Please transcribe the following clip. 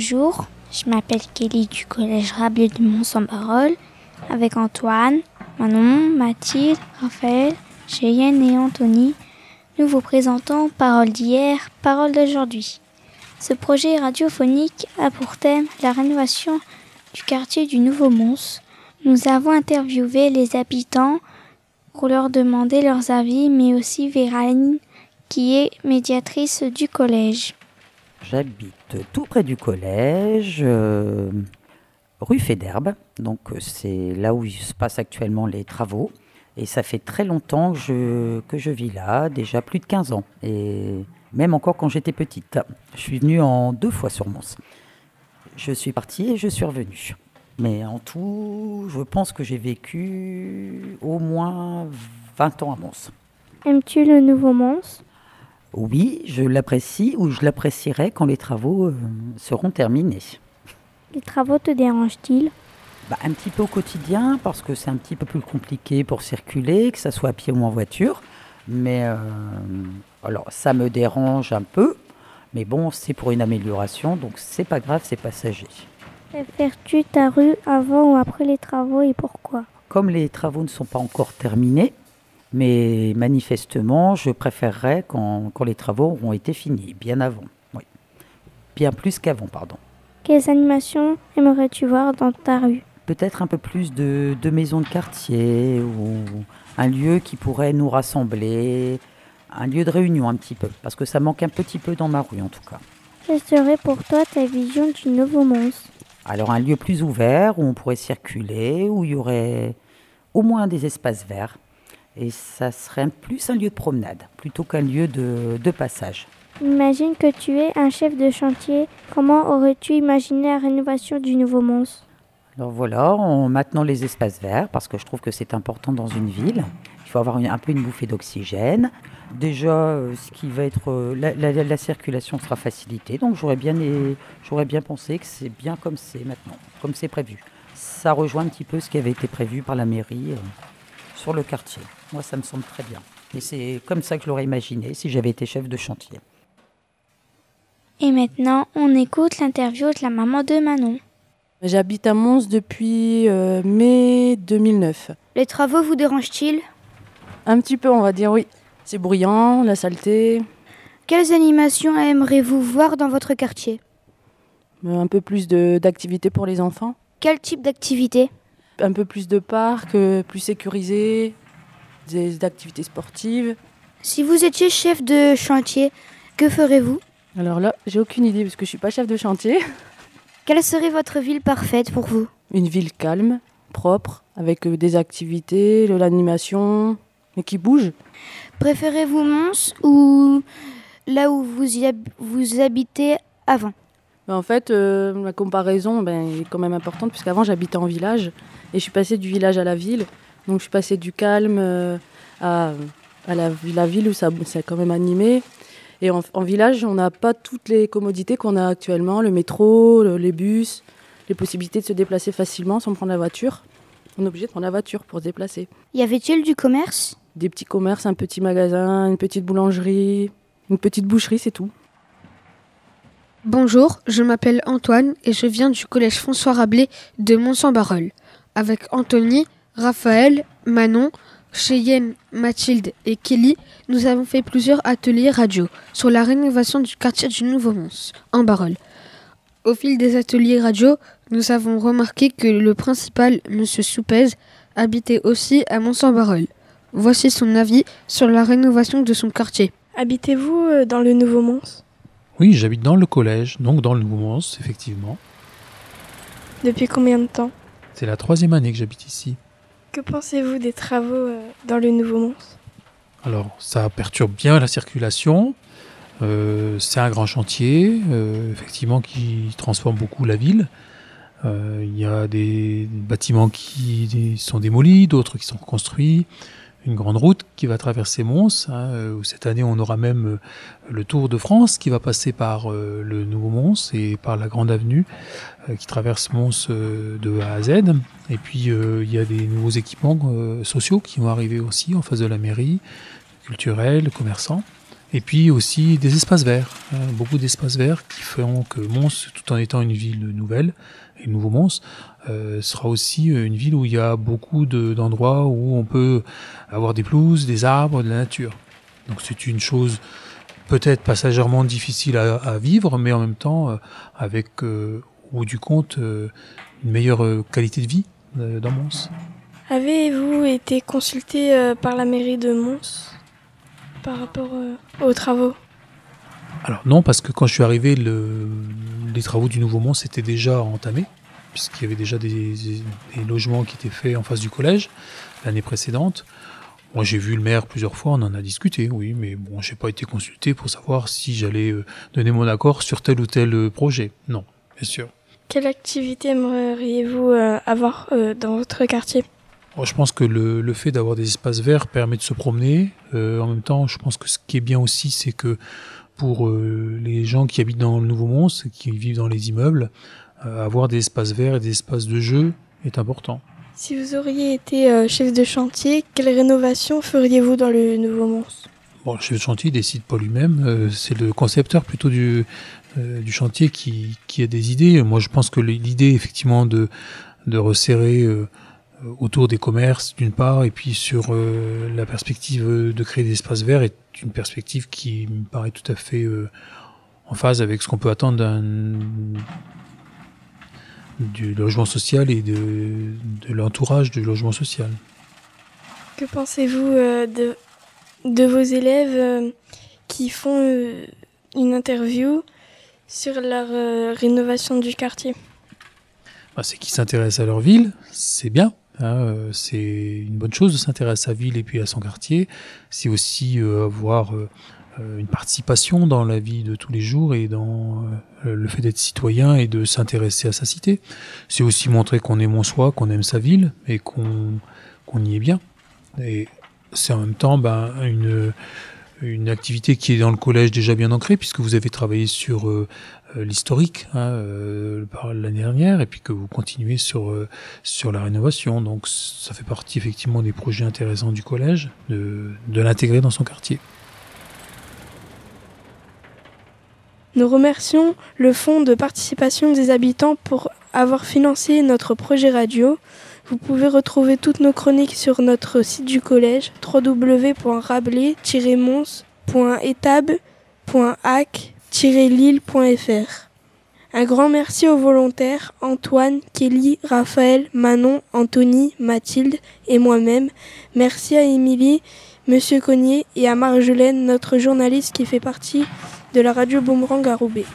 Bonjour, je m'appelle Kelly du collège Rabelais de Mont-Saint-Barol avec Antoine, Manon, Mathilde, Raphaël, Cheyenne et Anthony. Nous vous présentons Parole d'hier, Parole d'aujourd'hui. Ce projet radiophonique a pour thème la rénovation du quartier du Nouveau Mons. Nous avons interviewé les habitants pour leur demander leurs avis, mais aussi Véraline, qui est médiatrice du collège. J'habite tout près du collège, euh, rue Féderbe. Donc euh, c'est là où se passent actuellement les travaux. Et ça fait très longtemps que je, que je vis là, déjà plus de 15 ans. Et même encore quand j'étais petite. Je suis venue en deux fois sur Mons. Je suis partie et je suis revenue. Mais en tout, je pense que j'ai vécu au moins 20 ans à Mons. Aimes-tu le nouveau Mons? Oui, je l'apprécie ou je l'apprécierai quand les travaux euh, seront terminés. Les travaux te dérangent-ils? Bah, Un petit peu au quotidien parce que c'est un petit peu plus compliqué pour circuler, que ce soit à pied ou en voiture. Mais euh, alors ça me dérange un peu, mais bon, c'est pour une amélioration, donc c'est pas grave, c'est passager. Préfères-tu ta rue avant ou après les travaux et pourquoi? Comme les travaux ne sont pas encore terminés, mais manifestement, je préférerais quand, quand les travaux auront été finis, bien avant. Oui. Bien plus qu'avant, pardon. Quelles animations aimerais-tu voir dans ta rue? Peut-être un peu plus de, de maisons de quartier ou un lieu qui pourrait nous rassembler, un lieu de réunion un petit peu, parce que ça manque un petit peu dans ma rue en tout cas. Quelle serait pour toi ta vision du nouveau Mons Alors un lieu plus ouvert où on pourrait circuler, où il y aurait au moins des espaces verts, et ça serait plus un lieu de promenade plutôt qu'un lieu de, de passage. Imagine que tu es un chef de chantier. Comment aurais-tu imaginé la rénovation du nouveau Mons? Alors voilà, en maintenant les espaces verts, parce que je trouve que c'est important dans une ville. Il faut avoir une- un peu une bouffée d'oxygène. Déjà, euh, ce qui va être euh, la, la- la circulation sera facilitée, donc j'aurais bien, et- j'aurais bien pensé que c'est bien comme c'est maintenant, comme c'est prévu. Ça rejoint un petit peu ce qui avait été prévu par la mairie euh, sur le quartier. Moi, ça me semble très bien. Et c'est comme ça que je l'aurais imaginé si j'avais été chef de chantier. Et maintenant, on écoute l'interview de la maman de Manon. J'habite à Mons depuis euh, mai 2009. Les travaux vous dérangent-ils? Un petit peu, on va dire, oui. C'est bruyant, la saleté, Quelles animations aimeriez-vous voir dans votre quartier? Euh, un peu plus de- d'activités pour les enfants, Quel type d'activité? Un peu plus de parcs, euh, plus sécurisés, des activités sportives. Si vous étiez chef de chantier, que ferez-vous? Alors là, j'ai aucune idée parce que je suis pas chef de chantier. Quelle serait votre ville parfaite pour vous? Une ville calme, propre, avec euh, des activités, de l'animation, mais qui bouge. Préférez-vous Mons ou là où vous, y hab- vous habitez avant? En fait, euh, la comparaison ben, est quand même importante puisqu'avant j'habitais en village et je suis passée du village à la ville. Donc je suis passée du calme euh, à, à la, la ville où ça c'est quand même animé. Et en, en village, on n'a pas toutes les commodités qu'on a actuellement, le métro, le- les bus, les possibilités de se déplacer facilement sans prendre la voiture. On est obligé de prendre la voiture pour se déplacer. Y avait-il du commerce? Des petits commerces, un petit magasin, une petite boulangerie, une petite boucherie, c'est tout. Bonjour, je m'appelle Antoine et je viens du collège François Rabelais de Mont-Saint-Barol. Avec Anthony, Raphaël, Manon, Cheyenne, Mathilde et Kelly, nous avons fait plusieurs ateliers radio sur la rénovation du quartier du Nouveau Mons, en Barol. Au fil des ateliers radio, nous avons remarqué que le principal, Monsieur Soupez, habitait aussi à Mont-Saint-Barol. Voici son avis sur la rénovation de son quartier. Habitez-vous euh, dans le Nouveau Mons? Oui, j'habite dans le collège, donc dans le Nouveau Mons, effectivement. Depuis combien de temps? C'est la troisième année que j'habite ici. Que pensez-vous des travaux euh, dans le Nouveau Mons Alors, ça perturbe bien la circulation. Euh, c'est un grand chantier, euh, effectivement, qui transforme beaucoup la ville. Il y a des bâtiments qui sont démolis, d'autres qui sont reconstruits. Une grande route qui va traverser Mons. hein, euh, où cette année, on aura même euh, le Tour de France qui va passer par euh, le Nouveau Mons et par la Grande Avenue qui traverse Mons de A à Z. Et puis, il y a des nouveaux équipements sociaux qui vont arriver aussi en face de la mairie, culturels, commerçants. Et puis aussi des espaces verts, hein, beaucoup d'espaces verts qui feront que Mons, tout en étant une ville nouvelle, et Nouveau Mons, euh, sera aussi une ville où il y a beaucoup d'endroits où on peut avoir des pelouses, des arbres, de la nature. Donc c'est une chose peut-être passagèrement difficile à, vivre, mais en même temps euh, avec, euh, au bout du compte, une meilleure qualité de vie dans Mons. Avez-vous été consulté par la mairie de Mons? Par rapport aux travaux? Alors non, parce que quand je suis arrivé, le, les travaux du Nouveau Mons étaient déjà entamés puisqu'il y avait déjà des, logements qui étaient faits en face du collège l'année précédente. Moi, j'ai vu le maire plusieurs fois, on en a discuté, oui, mais bon, j'ai pas été consulté pour savoir si j'allais euh, donner mon accord sur tel ou tel euh, projet. Non, bien sûr. Quelle activité aimeriez-vous euh, avoir dans votre quartier? Je pense que le, fait d'avoir des espaces verts permet de se promener. en même temps, je pense que ce qui est bien aussi, c'est que pour les gens qui habitent dans le Nouveau Mons, qui vivent dans les immeubles, euh, avoir des espaces verts et des espaces de jeu est important. Si vous auriez été euh, chef de chantier, quelle rénovation feriez-vous dans le Nouveau Mons Bon, le chef de chantier décide pas lui-même, euh, c'est le concepteur plutôt du, du chantier qui, qui, a des idées. Moi, je pense que l'idée, effectivement, de, de resserrer autour des commerces, d'une part, et puis sur la perspective de créer des espaces verts est une perspective qui me paraît tout à fait en phase avec ce qu'on peut attendre d'un du logement social et de, de l'entourage du logement social. Que pensez-vous euh, de, de vos élèves euh, qui font euh, une interview sur leur rénovation du quartier? Bah, C'est qu'ils s'intéressent à leur ville, c'est bien. Hein, c'est une bonne chose de s'intéresser à sa ville et puis à son quartier. C'est aussi avoir euh, une participation dans la vie de tous les jours et dans euh, le fait d'être citoyen et de s'intéresser à sa cité. C'est aussi montrer qu'on aime soi, qu'on aime sa ville et qu'on y est bien. Et c'est en même temps ben, une, une activité qui est dans le collège déjà bien ancrée puisque vous avez travaillé sur euh, l'historique hein, l'année dernière et puis que vous continuez sur sur la rénovation. Donc ça fait partie effectivement des projets intéressants du collège de, de l'intégrer dans son quartier. Nous remercions le Fonds de participation des habitants pour avoir financé notre projet radio. Vous pouvez retrouver toutes nos chroniques sur notre site du collège Un grand merci aux volontaires Antoine, Kelly, Raphaël, Manon, Anthony, Mathilde et moi-même. Merci à Émilie, Monsieur Cognier et à Marjolaine, notre journaliste qui fait partie de la radio Boomerang à Roubaix.